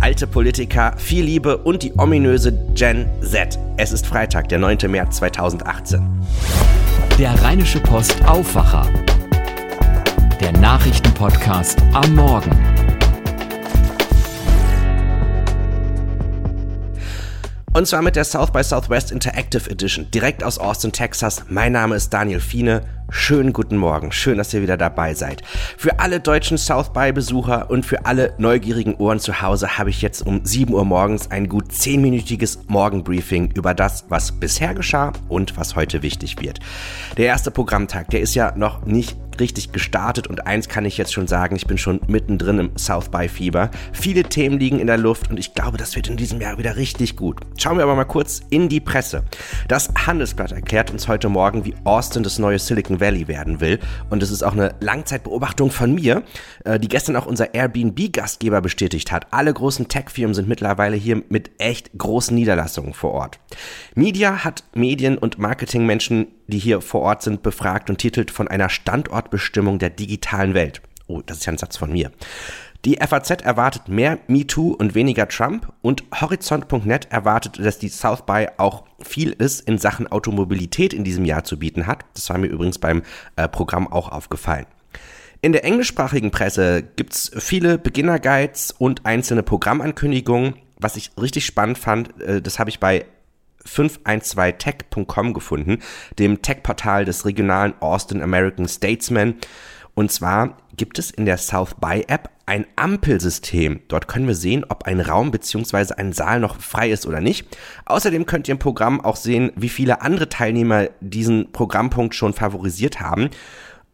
alte Politiker, viel Liebe und die ominöse Gen Z. Es ist Freitag, der 9. März 2018. Der Rheinische Post Aufwacher. Der Nachrichtenpodcast am Morgen. Und zwar mit der South by Southwest Interactive Edition, direkt aus Austin, Texas. Mein Name ist Daniel Fiene. Schönen guten Morgen. Schön, dass ihr wieder dabei seid. Für alle deutschen South by Besucher und für alle neugierigen Ohren zu Hause habe ich jetzt um 7 Uhr morgens ein gut 10-minütiges Morgenbriefing über das, was bisher geschah und was heute wichtig wird. Der erste Programmtag, der ist ja noch nicht richtig gestartet und eins kann ich jetzt schon sagen, ich bin schon mittendrin im South by Fieber. Viele Themen liegen in der Luft und ich glaube, das wird in diesem Jahr wieder richtig gut. Schauen wir aber mal kurz in die Presse. Das Handelsblatt erklärt uns heute Morgen, wie Austin das neue Silicon Valley werden will und es ist auch eine Langzeitbeobachtung von mir, äh, die gestern auch unser Airbnb-Gastgeber bestätigt hat. Alle großen Tech-Firmen sind mittlerweile hier mit echt großen Niederlassungen vor Ort. Media hat Medien- und Marketingmenschen, die hier vor Ort sind, befragt und titelt von einer Standortbestimmung der digitalen Welt. Oh, das ist ja ein Satz von mir. Die FAZ erwartet mehr MeToo und weniger Trump und Horizont.net erwartet, dass die South by auch viel ist in Sachen Automobilität in diesem Jahr zu bieten hat. Das war mir übrigens beim äh, Programm auch aufgefallen. In der englischsprachigen Presse gibt's viele Beginner-Guides und einzelne Programmankündigungen. Was ich richtig spannend fand, äh, das habe ich bei 512tech.com gefunden, dem Tech-Portal des regionalen Austin American Statesman. Und zwar gibt es in der South by App ein Ampelsystem. Dort können wir sehen, ob ein Raum bzw. ein Saal noch frei ist oder nicht. Außerdem könnt ihr im Programm auch sehen, wie viele andere Teilnehmer diesen Programmpunkt schon favorisiert haben.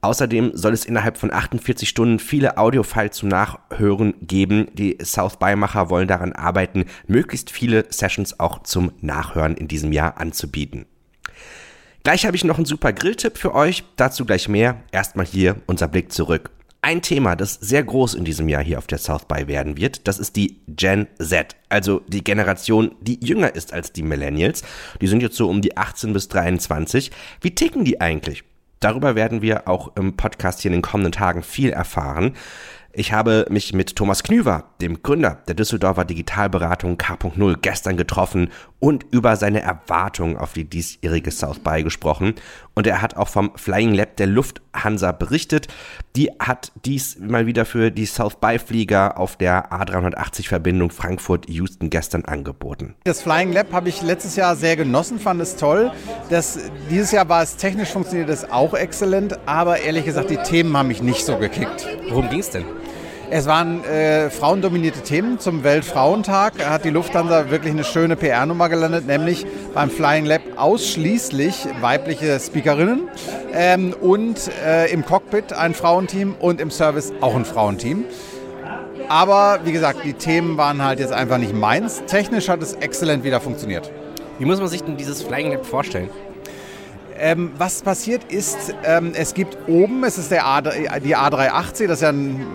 Außerdem soll es innerhalb von 48 Stunden viele Audiofiles zum Nachhören geben. Die South By-Macher wollen daran arbeiten, möglichst viele Sessions auch zum Nachhören in diesem Jahr anzubieten. Gleich habe ich noch einen super Grilltipp für euch, dazu gleich mehr. Erstmal hier unser Blick zurück. Ein Thema, das sehr groß in diesem Jahr hier auf der South By werden wird, das ist die Gen Z, also die Generation, die jünger ist als die Millennials. Die sind jetzt so um die 18 bis 23. Wie ticken die eigentlich? Darüber werden wir auch im Podcast hier in den kommenden Tagen viel erfahren. Ich habe mich mit Thomas Knüver, dem Gründer der Düsseldorfer Digitalberatung K.0, gestern getroffen und über seine Erwartungen auf die diesjährige South By gesprochen. Und er hat auch vom Flying Lab der Lufthansa berichtet. Die hat dies mal wieder für die South By Flieger auf der A380 Verbindung Frankfurt-Houston gestern angeboten. Das Flying Lab habe ich letztes Jahr sehr genossen, fand es toll. Das, dieses Jahr war es technisch funktioniert es auch exzellent, aber ehrlich gesagt, die Themen haben mich nicht so gekickt. Worum ging es denn? Es waren äh, frauendominierte Themen zum Weltfrauentag. Hat die Lufthansa wirklich eine schöne PR-Nummer gelandet, nämlich beim Flying Lab ausschließlich weibliche Speakerinnen ähm, und äh, im Cockpit ein Frauenteam und im Service auch ein Frauenteam. Aber wie gesagt, die Themen waren halt jetzt einfach nicht meins. Technisch hat es exzellent wieder funktioniert. Wie muss man sich denn dieses Flying Lab vorstellen? Ähm, was passiert ist, ähm, es gibt oben, es ist der A, die A380, das ist ja ein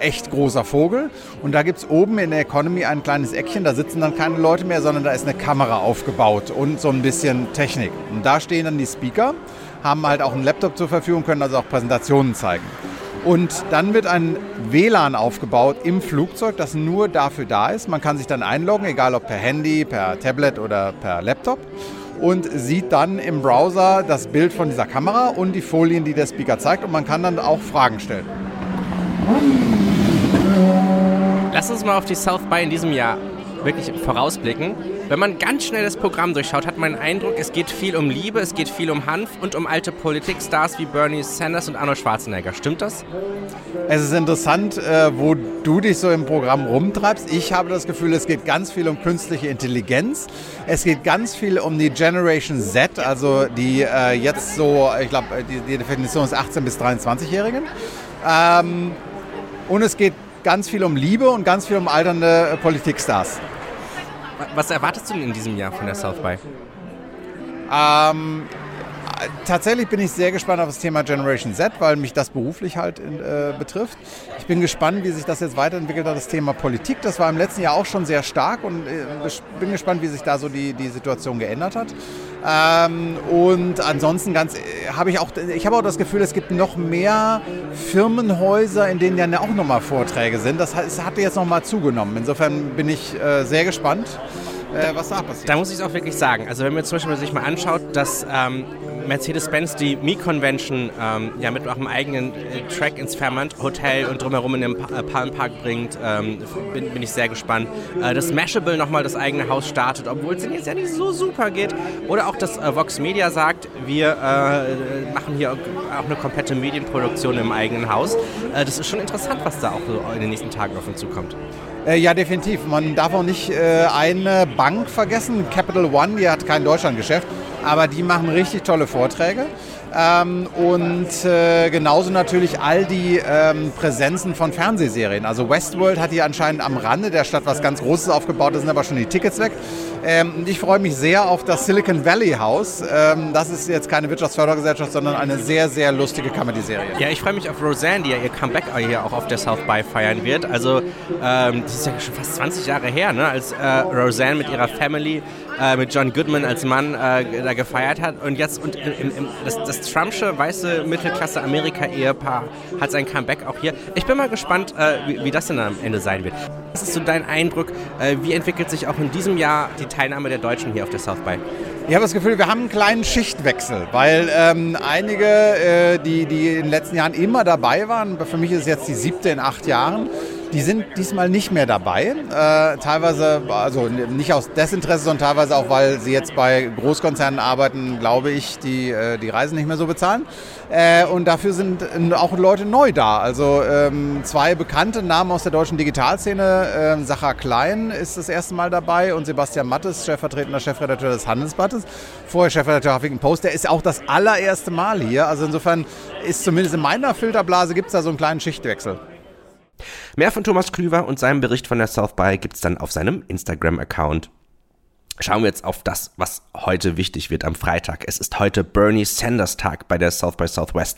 echt großer Vogel. Und da gibt es oben in der Economy ein kleines Eckchen, da sitzen dann keine Leute mehr, sondern da ist eine Kamera aufgebaut und so ein bisschen Technik. Und da stehen dann die Speaker, haben halt auch einen Laptop zur Verfügung, können also auch Präsentationen zeigen. Und dann wird ein WLAN aufgebaut im Flugzeug, das nur dafür da ist. Man kann sich dann einloggen, egal ob per Handy, per Tablet oder per Laptop und sieht dann im Browser das Bild von dieser Kamera und die Folien, die der Speaker zeigt und man kann dann auch Fragen stellen. Lass uns mal auf die South by in diesem Jahr wirklich vorausblicken. Wenn man ganz schnell das Programm durchschaut, hat man den Eindruck, es geht viel um Liebe, es geht viel um Hanf und um alte Politikstars wie Bernie Sanders und Arnold Schwarzenegger. Stimmt das? Es ist interessant, äh, wo du dich so im Programm rumtreibst. Ich habe das Gefühl, es geht ganz viel um künstliche Intelligenz. Es geht ganz viel um die Generation Z, also die äh, jetzt so, ich glaube, die, Definition ist 18 bis 23-Jährigen. Ähm, und es geht ganz viel um Liebe und ganz viel um alternde Politikstars. Was erwartest du denn in diesem Jahr von der South by? Ähm, tatsächlich bin ich sehr gespannt auf das Thema Generation Z, weil mich das beruflich halt äh, betrifft. Ich bin gespannt, wie sich das jetzt weiterentwickelt hat, das Thema Politik. Das war im letzten Jahr auch schon sehr stark und äh, bin gespannt, wie sich da so die, die Situation geändert hat. Ähm, und ansonsten ganz habe ich auch, ich habe auch das Gefühl, es gibt noch mehr Firmenhäuser, in denen ja auch nochmal Vorträge sind. Das hat jetzt nochmal zugenommen. Insofern bin ich äh, sehr gespannt äh, was da passiert. Da muss ich es auch wirklich sagen. Also wenn man zum Beispiel sich mal anschaut, dass ähm, Mercedes-Benz die Mi-Convention ähm, ja mit einem eigenen äh, Track ins Fairmont Hotel und drumherum in den pa äh, Palm Park bringt, ähm, bin, bin, ich sehr gespannt. Äh, dass Mashable nochmal das eigene Haus startet, obwohl es jetzt ja nicht so super geht. Oder auch, dass äh, Vox Media sagt, wir äh, machen hier auch eine komplette Medienproduktion im eigenen Haus. Äh, das ist schon interessant, was da auch so in den nächsten Tagen auf uns zukommt. Ja, definitiv. Man darf auch nicht eine Bank vergessen, Capital One, die hat kein Deutschlandgeschäft, aber die machen richtig tolle Vorträge. Ähm, und äh, genauso natürlich all die ähm, Präsenzen von Fernsehserien. Also Westworld hat hier anscheinend am Rande der Stadt was ganz Großes aufgebaut, da sind aber schon die Tickets weg. Ähm, ich freue mich sehr auf das Silicon Valley Haus. Ähm, das ist jetzt keine Wirtschaftsfördergesellschaft, sondern eine sehr, sehr lustige Comedy-Serie. Ja, ich freue mich auf Roseanne, die ja ihr Comeback hier auch auf der South by feiern wird. Also, ähm, das ist ja schon fast 20 Jahre her, ne, als äh, Roseanne mit ihrer Family äh, mit John Goodman als Mann äh, da gefeiert hat. Und jetzt und im, im, das, das Trumpsche weiße Mittelklasse-Amerika-Ehepaar hat sein Comeback auch hier. Ich bin mal gespannt, äh, wie, wie, das denn am Ende sein wird. Was ist so dein Eindruck? Äh, wie entwickelt sich auch in diesem Jahr die Teilnahme der Deutschen hier auf der South by? Ich habe das Gefühl, wir haben einen kleinen Schichtwechsel, weil ähm, einige, äh, die, die in den letzten Jahren immer dabei waren, für mich ist es jetzt die siebte in acht Jahren, die sind diesmal nicht mehr dabei. Äh, teilweise, also nicht aus Desinteresse, sondern teilweise auch, weil sie jetzt bei Großkonzernen arbeiten, glaube ich, die äh, die Reisen nicht mehr so bezahlen. Äh, und dafür sind auch Leute neu da. Also ähm, zwei bekannte Namen aus der deutschen Digitalszene. Äh, Sacha Klein ist das erste Mal dabei und Sebastian Mattes, stellvertretender Chefredakteur des Handelsblattes, vorher Chefredakteur Huffington Post. Der ist auch das allererste Mal hier. Also insofern ist zumindest in meiner Filterblase gibt es da so einen kleinen Schichtwechsel. Mehr von Thomas Klüver und seinem Bericht von der South By gibt's dann auf seinem Instagram-Account. Schauen wir jetzt auf das, was heute wichtig wird am Freitag. Es ist heute Bernie Sanders Tag bei der South by Southwest.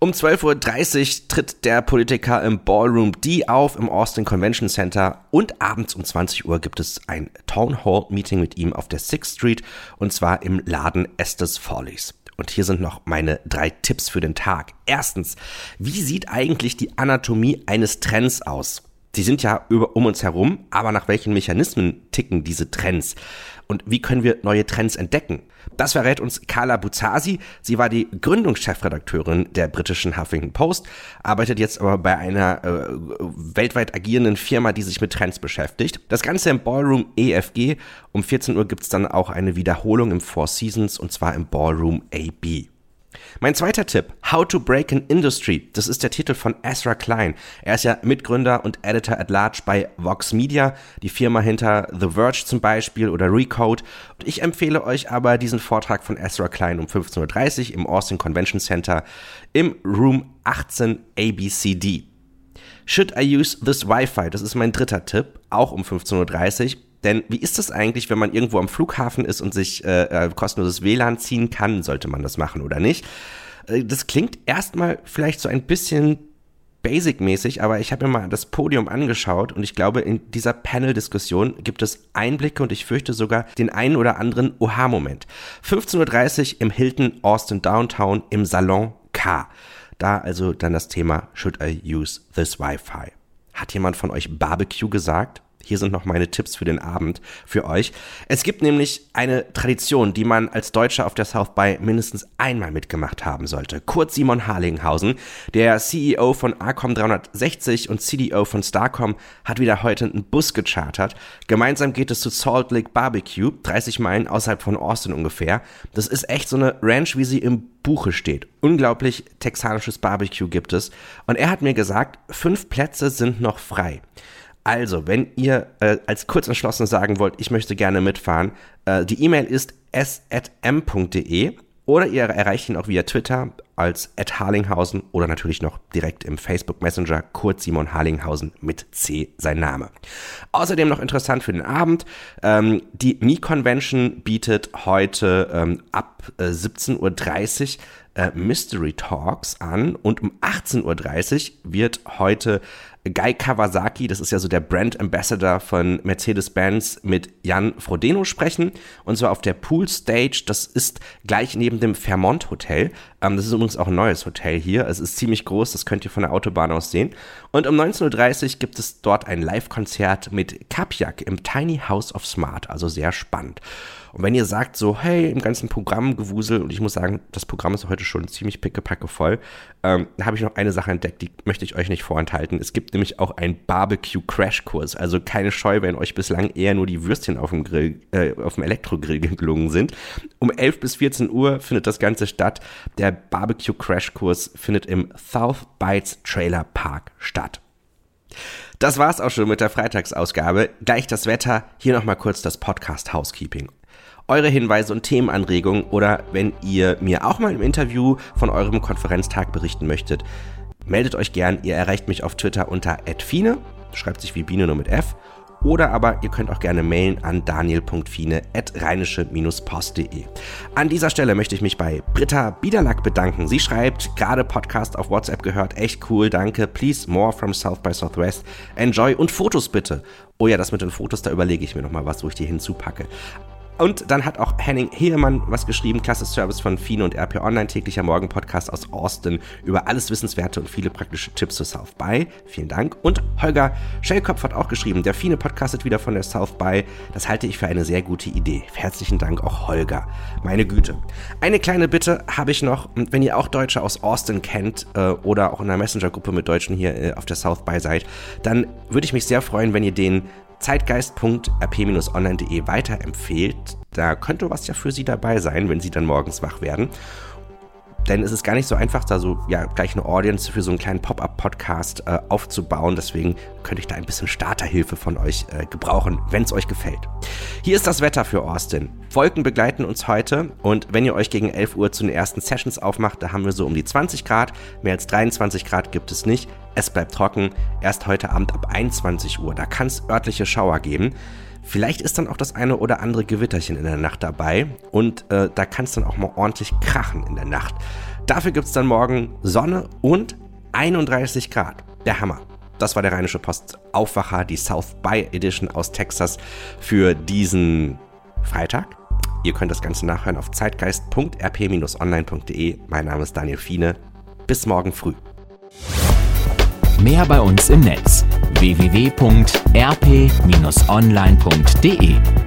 Um 12.30 Uhr tritt der Politiker im Ballroom D auf im Austin Convention Center und abends um 20 Uhr gibt es ein Town Hall Meeting mit ihm auf der Sixth Street und zwar im Laden Estes Follies. Und hier sind noch meine drei Tipps für den Tag. Erstens, wie sieht eigentlich die Anatomie eines Trends aus? Die sind ja über, um uns herum, aber nach welchen Mechanismen ticken diese Trends? Und wie können wir neue Trends entdecken? Das verrät uns Carla Buzasi. Sie war die Gründungschefredakteurin der britischen Huffington Post, arbeitet jetzt aber bei einer äh, weltweit agierenden Firma, die sich mit Trends beschäftigt. Das Ganze im Ballroom EFG. Um 14 Uhr gibt's dann auch eine Wiederholung im Four Seasons und zwar im Ballroom AB. Mein zweiter Tipp, How to Break an Industry. Das ist der Titel von Ezra Klein. Er ist ja Mitgründer und Editor at Large bei Vox Media, die Firma hinter The Verge zum Beispiel oder Recode. Und ich empfehle euch aber diesen Vortrag von Ezra Klein um 15.30 Uhr im Austin Convention Center im Room 18 ABCD. Should I use this Wi-Fi? Das ist mein dritter Tipp, auch um 15.30 Uhr. Denn wie ist das eigentlich, wenn man irgendwo am Flughafen ist und sich äh, äh kostenloses WLAN ziehen kann? Sollte man das machen oder nicht? Äh, das klingt erstmal vielleicht so ein bisschen basic-mäßig, aber ich habe mir mal das Podium angeschaut und ich glaube, in dieser Panel-Diskussion gibt es Einblicke und ich fürchte sogar den einen oder anderen Oha-Moment. 15.30 Uhr im Hilton Austin Downtown im Salon K. Da also dann das Thema Should I use this Wi-Fi? Hat jemand von euch Barbecue gesagt? Hier sind noch meine Tipps für den Abend für euch. Es gibt nämlich eine Tradition, die man als Deutscher auf der South by mindestens einmal mitgemacht haben sollte. Kurt Simon Harlinghausen, der CEO von Arcom 360 und CDO von Starcom, hat wieder heute einen Bus gechartert. Gemeinsam geht es zu Salt Lake Barbecue, 30 Meilen außerhalb von Austin ungefähr. Das ist echt so eine Ranch, wie sie im Buche steht. Unglaublich texanisches Barbecue gibt es. Und er hat mir gesagt, fünf Plätze sind noch frei. Also, wenn ihr äh, als Kurzentschlossene sagen wollt, ich möchte gerne mitfahren, äh, die E-Mail ist s.m.de oder ihr erreicht ihn auch via Twitter als Ed Harlinghausen oder natürlich noch direkt im Facebook Messenger Kurt Simon Harlinghausen mit C sein Name. Außerdem noch interessant für den Abend, ähm, die Mi Convention bietet heute ähm, ab äh, 17.30 Uhr äh, Mystery Talks an und um 18.30 Uhr wird heute Guy Kawasaki, das ist ja so der Brand Ambassador von Mercedes-Benz, mit Jan Frodeno sprechen. Und zwar auf der Pool Stage. Das ist gleich neben dem Fairmont Hotel. Ähm, das ist übrigens auch ein neues Hotel hier. Es ist ziemlich groß, das könnt ihr von der Autobahn aus sehen. Und um 19.30 Uhr gibt es dort ein Live-Konzert mit Kapjak im Tiny House of Smart. Also sehr spannend. Und wenn ihr sagt so, hey, im ganzen Programmgewusel, und ich muss sagen, das Programm ist heute schon ziemlich pickepacke voll, ähm, da habe ich noch eine Sache entdeckt, die möchte ich euch nicht vorenthalten. Es gibt nämlich auch einen Barbecue-Crash-Kurs. Also keine Scheu, wenn euch bislang eher nur die Würstchen auf dem Grill, äh, auf dem Elektrogrill gelungen sind. Um 11 bis 14 Uhr findet das Ganze statt. Der Barbecue-Crash-Kurs findet im South Bites Trailer Park statt. Das war's auch schon mit der Freitagsausgabe. Gleich das Wetter. Hier nochmal kurz das Podcast Housekeeping eure Hinweise und Themenanregungen oder wenn ihr mir auch mal im Interview von eurem Konferenztag berichten möchtet, meldet euch gern. Ihr erreicht mich auf Twitter unter @fine, schreibt sich wie Biene nur mit F. Oder aber ihr könnt auch gerne mailen an daniel.fine.rheinische-post.de. An dieser Stelle möchte ich mich bei Britta Biederlack bedanken. Sie schreibt, gerade Podcast auf WhatsApp gehört, echt cool, danke. Please more from South by Southwest. Enjoy und Fotos bitte. Oh ja, das mit den Fotos, da überlege ich mir nochmal was, wo ich die hinzupacke. Und dann hat auch Henning Heemann was geschrieben, klasse Service von Fine und RP Online, täglicher Morgen-Podcast aus Austin über alles Wissenswerte und viele praktische Tipps zu South By. Vielen Dank. Und Holger Schellkopf hat auch geschrieben, der Fine podcastet wieder von der South By. Das halte ich für eine sehr gute Idee. Herzlichen Dank auch Holger. Meine Güte. Eine kleine Bitte habe ich noch, wenn ihr auch Deutsche aus Austin kennt äh, oder auch in einer Messenger-Gruppe mit Deutschen hier äh, auf der South By seid, dann würde ich mich sehr freuen, wenn ihr den zeitgeist.rp-online.de weiterempfehlt. Da könnte was ja für Sie dabei sein, wenn Sie dann morgens wach werden. Denn es ist gar nicht so einfach, da so ja gleich eine Audience für so einen kleinen Pop-up-Podcast äh, aufzubauen. Deswegen könnte ich da ein bisschen Starterhilfe von euch äh, gebrauchen, wenn es euch gefällt. Hier ist das Wetter für Austin. Wolken begleiten uns heute und wenn ihr euch gegen 11 Uhr zu den ersten Sessions aufmacht, da haben wir so um die 20 Grad. Mehr als 23 Grad gibt es nicht. Es bleibt trocken. Erst heute Abend ab 21 Uhr. Da kann es örtliche Schauer geben. Vielleicht ist dann auch das eine oder andere Gewitterchen in der Nacht dabei und äh, da kann es dann auch mal ordentlich krachen in der Nacht. Dafür gibt es dann morgen Sonne und 31 Grad. Der Hammer. Das war der Rheinische Post Aufwacher, die South By Edition aus Texas für diesen Freitag. Ihr könnt das Ganze nachhören auf zeitgeist.rp-online.de. Mein Name ist Daniel Fiene. Bis morgen früh. Mehr bei uns im Netz www.rp-online.de